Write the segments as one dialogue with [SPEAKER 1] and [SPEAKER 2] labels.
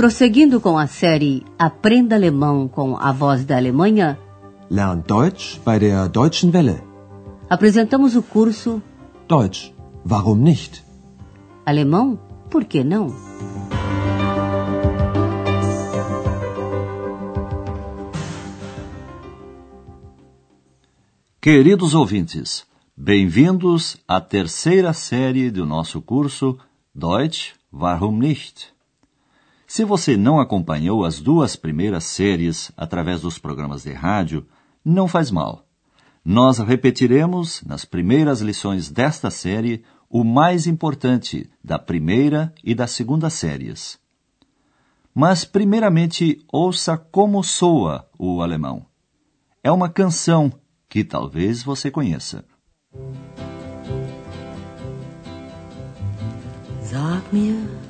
[SPEAKER 1] Prosseguindo com a série Aprenda Alemão com a Voz da Alemanha,
[SPEAKER 2] Lernt Deutsch bei der Deutschen Welle.
[SPEAKER 1] apresentamos o curso
[SPEAKER 2] Deutsch, warum nicht?
[SPEAKER 1] Alemão, por que não?
[SPEAKER 3] Queridos ouvintes, bem-vindos à terceira série do nosso curso Deutsch, warum nicht? Se você não acompanhou as duas primeiras séries através dos programas de rádio, não faz mal. Nós repetiremos, nas primeiras lições desta série, o mais importante da primeira e da segunda séries. Mas, primeiramente, ouça como soa o alemão. É uma canção que talvez você conheça.
[SPEAKER 4] Sag mir,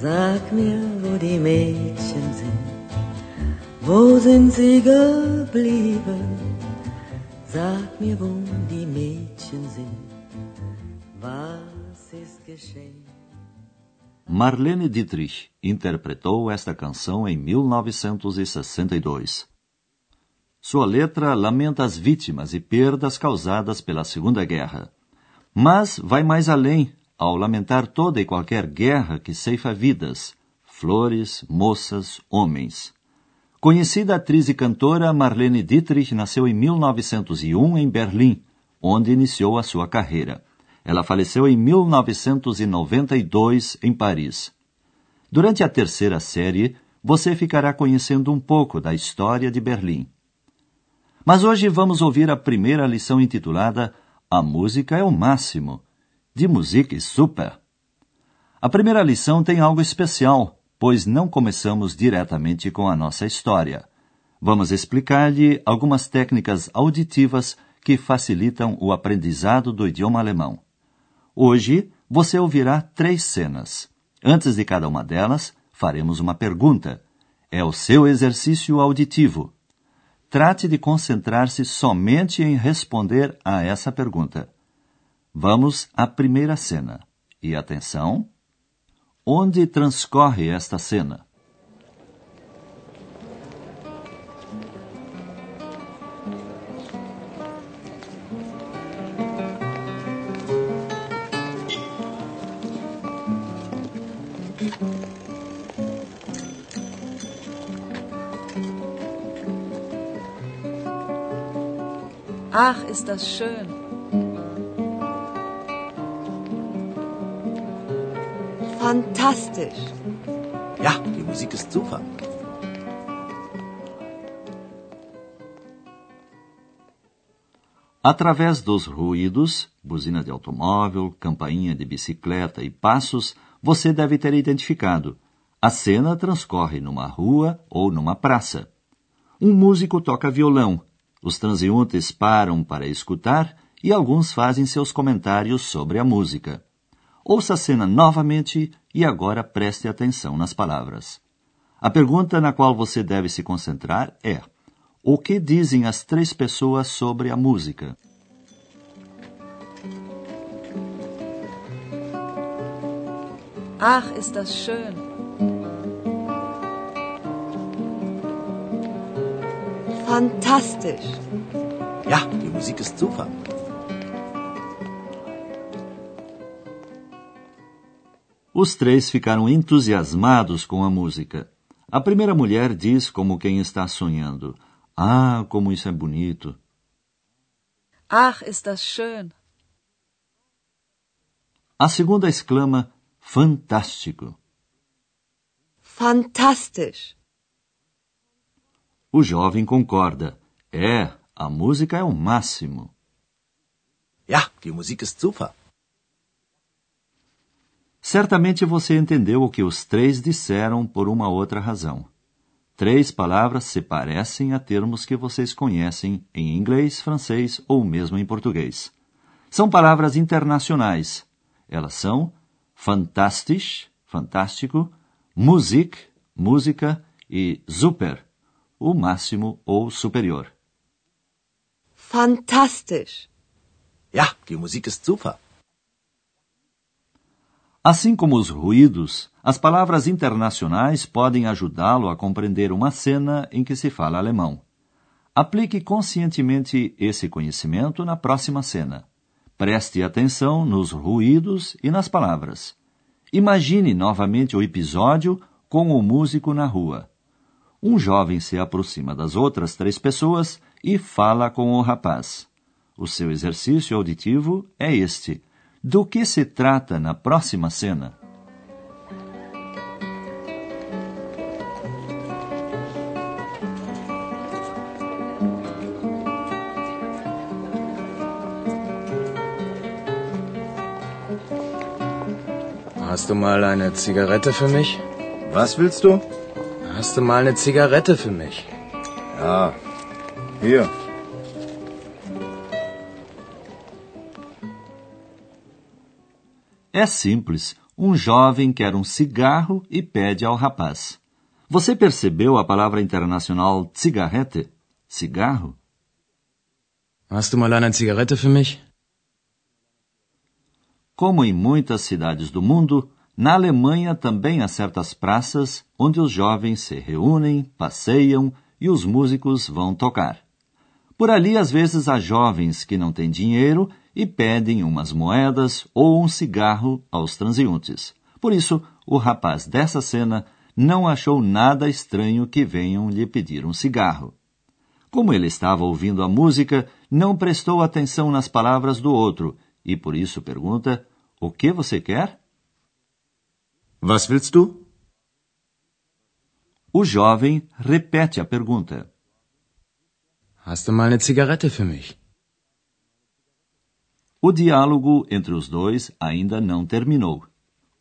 [SPEAKER 4] Sag mir, wo die Mädchen sind, wo sind sie geblieben? Sag mir, wo die Mädchen sind, was ist geschehen?
[SPEAKER 3] Marlene Dietrich interpretou esta canção em 1962. Sua letra lamenta as vítimas e perdas causadas pela Segunda Guerra, mas vai mais além ao lamentar toda e qualquer guerra que ceifa vidas, flores, moças, homens. Conhecida atriz e cantora, Marlene Dietrich nasceu em 1901 em Berlim, onde iniciou a sua carreira. Ela faleceu em 1992 em Paris. Durante a terceira série, você ficará conhecendo um pouco da história de Berlim. Mas hoje vamos ouvir a primeira lição intitulada A Música é o Máximo, de Musik Super. A primeira lição tem algo especial, pois não começamos diretamente com a nossa história. Vamos explicar-lhe algumas técnicas auditivas que facilitam o aprendizado do idioma alemão. Hoje você ouvirá três cenas. Antes de cada uma delas, faremos uma pergunta. É o seu exercício auditivo. Trate de concentrar-se somente em responder a essa pergunta. Vamos à primeira cena. E atenção! Onde transcorre esta cena?
[SPEAKER 5] Ach, ist das schön.
[SPEAKER 4] Fantastisch.
[SPEAKER 6] Ja, die Musik ist super.
[SPEAKER 3] Através dos ruídos, buzina de automóvel, campainha de bicicleta e passos, você deve ter identificado. A cena transcorre numa rua ou numa praça. Um músico toca violão, os transeuntes param para escutar e alguns fazem seus comentários sobre a música. Ouça a cena novamente e agora preste atenção nas palavras. A pergunta na qual você deve se concentrar é: o que dizem as três pessoas sobre a música?
[SPEAKER 5] Ach, ist das schön.
[SPEAKER 4] Fantastisch.
[SPEAKER 6] Ja, die Musik ist super.
[SPEAKER 3] Os três ficaram entusiasmados com a música. A primeira mulher diz como quem está sonhando: Ah, como isso é bonito!
[SPEAKER 5] Ach, ist das schön.
[SPEAKER 3] A segunda exclama: Fantástico!
[SPEAKER 4] Fantastisch.
[SPEAKER 3] O jovem concorda: É, a música é o máximo.
[SPEAKER 6] Ja, die Musik ist super.
[SPEAKER 3] Certamente você entendeu o que os três disseram por uma outra razão. Três palavras se parecem a termos que vocês conhecem em inglês, francês ou mesmo em português. São palavras internacionais. Elas são fantastisch, fantástico, Musik, música e super, o máximo ou superior.
[SPEAKER 4] Fantastisch.
[SPEAKER 6] Ja, die Musik ist super.
[SPEAKER 3] Assim como os ruídos, as palavras internacionais podem ajudá-lo a compreender uma cena em que se fala alemão. Aplique conscientemente esse conhecimento na próxima cena. Preste atenção nos ruídos e nas palavras. Imagine novamente o episódio com o músico na rua. Um jovem se aproxima das outras três pessoas e fala com o rapaz. O seu exercício auditivo é este. Do que se trata na próxima cena?
[SPEAKER 7] Hast du mal eine Zigarette für mich?
[SPEAKER 6] Was willst du?
[SPEAKER 7] Hast du mal eine Zigarette für mich?
[SPEAKER 6] Ja. Hier.
[SPEAKER 3] É simples. Um jovem quer um cigarro e pede ao rapaz. Você percebeu a palavra internacional cigarrete? Cigarro?
[SPEAKER 7] Hast du mal eine Zigarette für mich?
[SPEAKER 3] Como em muitas cidades do mundo, na Alemanha também há certas praças onde os jovens se reúnem, passeiam e os músicos vão tocar. Por ali, às vezes, há jovens que não têm dinheiro e pedem umas moedas ou um cigarro aos transeuntes. Por isso, o rapaz dessa cena não achou nada estranho que venham lhe pedir um cigarro. Como ele estava ouvindo a música, não prestou atenção nas palavras do outro e por isso pergunta: O que você quer?
[SPEAKER 6] Was willst du?
[SPEAKER 3] O jovem repete a pergunta.
[SPEAKER 7] Hast du mal eine Zigarette für mich?
[SPEAKER 3] O diálogo entre os dois ainda não terminou.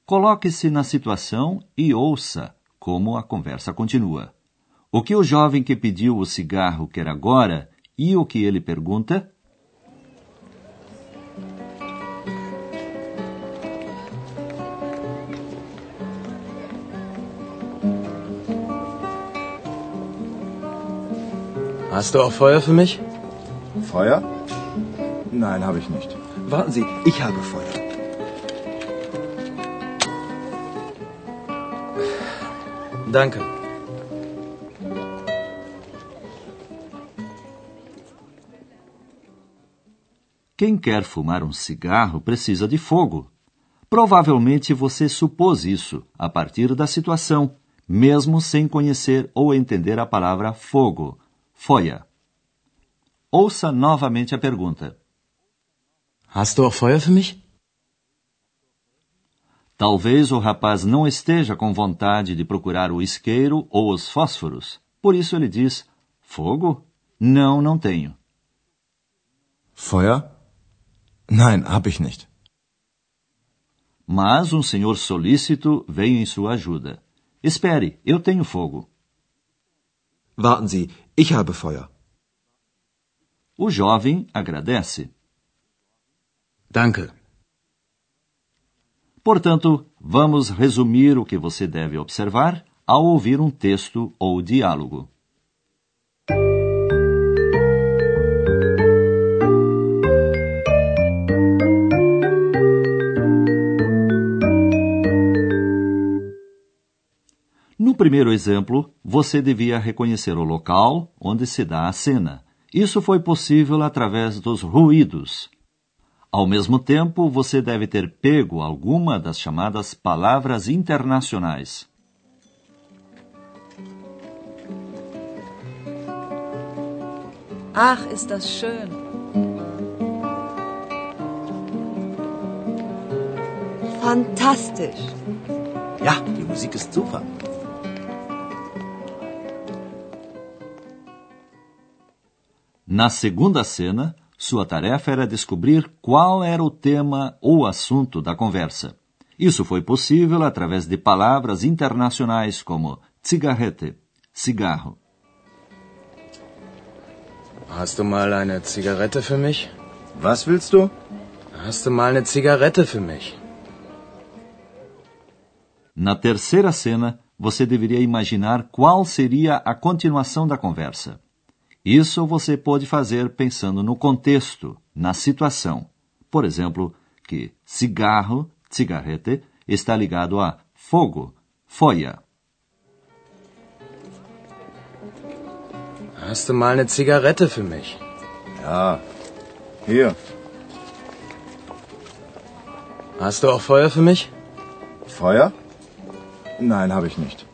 [SPEAKER 3] Coloque-se na situação e ouça como a conversa continua. O que o jovem que pediu o cigarro quer agora e o que ele pergunta?
[SPEAKER 7] Hast du auch Feuer für mich?
[SPEAKER 6] Feuer? Nein, habe ich nicht. Warten Sie, ich habe Feuer.
[SPEAKER 7] Danke.
[SPEAKER 3] Quem quer fumar um cigarro precisa de fogo. Provavelmente você supôs isso a partir da situação, mesmo sem conhecer ou entender a palavra fogo, Feuer. Ouça novamente a pergunta.
[SPEAKER 7] Hast du auch Feuer für mich?
[SPEAKER 3] Talvez o rapaz não esteja com vontade de procurar o isqueiro ou os fósforos. Por isso ele diz: Fogo? Não, não tenho.
[SPEAKER 2] Feuer? Nein, hab ich nicht.
[SPEAKER 3] Mas um senhor solícito veio em sua ajuda. Espere, eu tenho fogo.
[SPEAKER 2] Warten Sie, ich habe Feuer.
[SPEAKER 3] O jovem agradece.
[SPEAKER 7] Danke.
[SPEAKER 3] Portanto, vamos resumir o que você deve observar ao ouvir um texto ou diálogo. No primeiro exemplo, você devia reconhecer o local onde se dá a cena. Isso foi possível através dos ruídos. Ao mesmo tempo, você deve ter pego alguma das chamadas palavras internacionais.
[SPEAKER 5] Ach, ist das schön.
[SPEAKER 4] Fantastisch.
[SPEAKER 6] Ja, die Musik ist super.
[SPEAKER 3] Na segunda cena, sua tarefa era descobrir qual era o tema ou assunto da conversa. Isso foi possível através de palavras internacionais como Zigarette, cigarro.
[SPEAKER 7] Hast du mal eine Zigarette für mich?
[SPEAKER 6] Was willst du?
[SPEAKER 7] Hast du mal eine Zigarette für mich?
[SPEAKER 3] Na terceira cena, você deveria imaginar qual seria a continuação da conversa. Isso você pode fazer pensando no contexto, na situação. Por exemplo, que cigarro, cigarrete, está ligado a fogo, Feuer.
[SPEAKER 7] Hast du mal eine Zigarette für mich?
[SPEAKER 6] Ja. Hier.
[SPEAKER 7] Hast du auch Feuer für mich?
[SPEAKER 6] Feuer? Nein, habe ich nicht.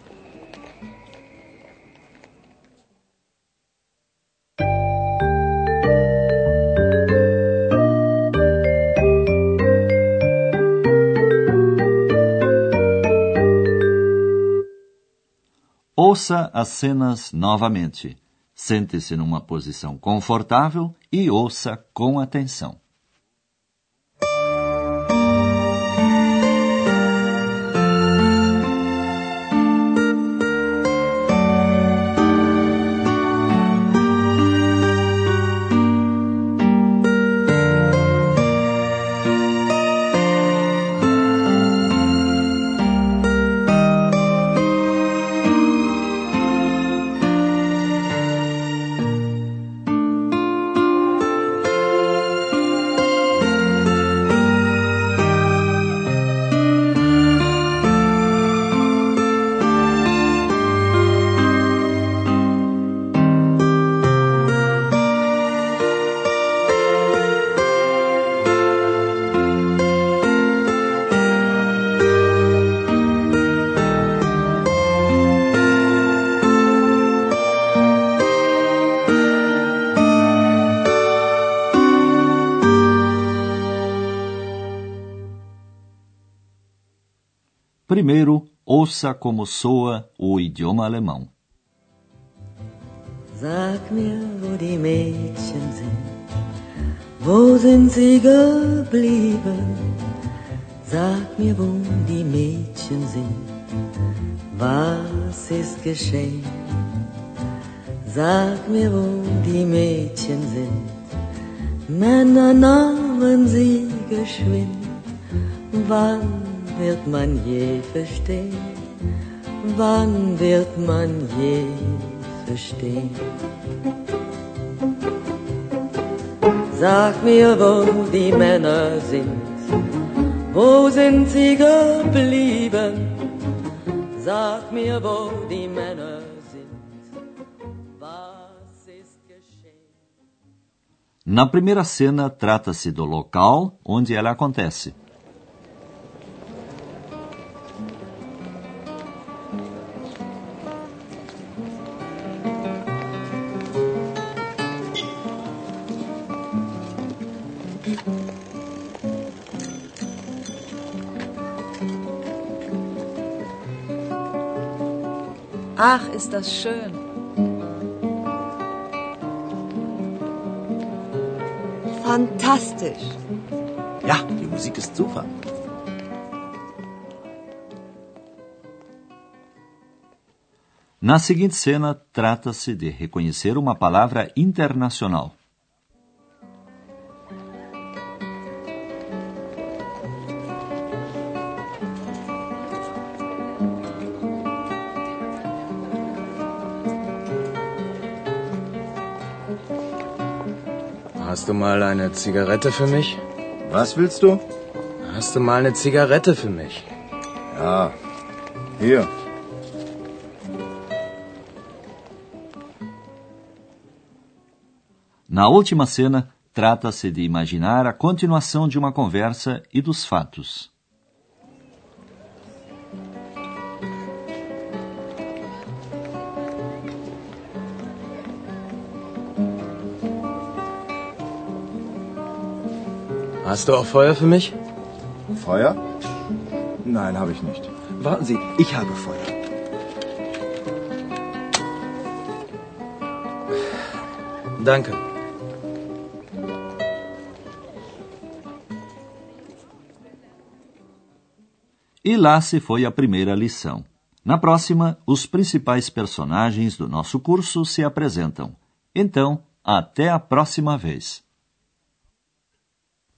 [SPEAKER 3] Ouça as cenas novamente. Sente-se numa posição confortável e ouça com atenção. Primeiro, ouça como soa o idioma alemão.
[SPEAKER 4] Sag mir, wo die Mädchen sind, wo sind sie geblieben? Sag mir, wo die Mädchen sind, was ist geschehen? Sag mir, wo die Mädchen sind, Männer nahmen sie geschwind, wann wird man je verstehen? Wann wird man je verstehen? Sag mir, wo die Männer sind, wo sind sie geblieben? Sag mir, wo die Männer sind?
[SPEAKER 3] Na primeira cena, trata-se do local onde ela acontece.
[SPEAKER 5] Ach, ist das schön.
[SPEAKER 8] Fantastisch.
[SPEAKER 9] Ja, die Musik ist super.
[SPEAKER 3] Na seguinte cena, trata-se de reconhecer uma palavra internacional.
[SPEAKER 7] Hast du mal eine Zigarette für mich?
[SPEAKER 6] Was willst du?
[SPEAKER 7] Hast du mal eine Zigarette für mich?
[SPEAKER 6] Ja. Hier.
[SPEAKER 3] Na última cena, trata-se de imaginar a continuação de uma conversa e dos fatos.
[SPEAKER 7] Hast du auch Feuer für mich?
[SPEAKER 6] Feuer? Nein, habe ich nicht.
[SPEAKER 2] Warten Sie, ich habe Feuer.
[SPEAKER 7] Danke.
[SPEAKER 3] E lá se foi a primeira lição. Na próxima, os principais personagens do nosso curso se apresentam. Então, até a próxima vez.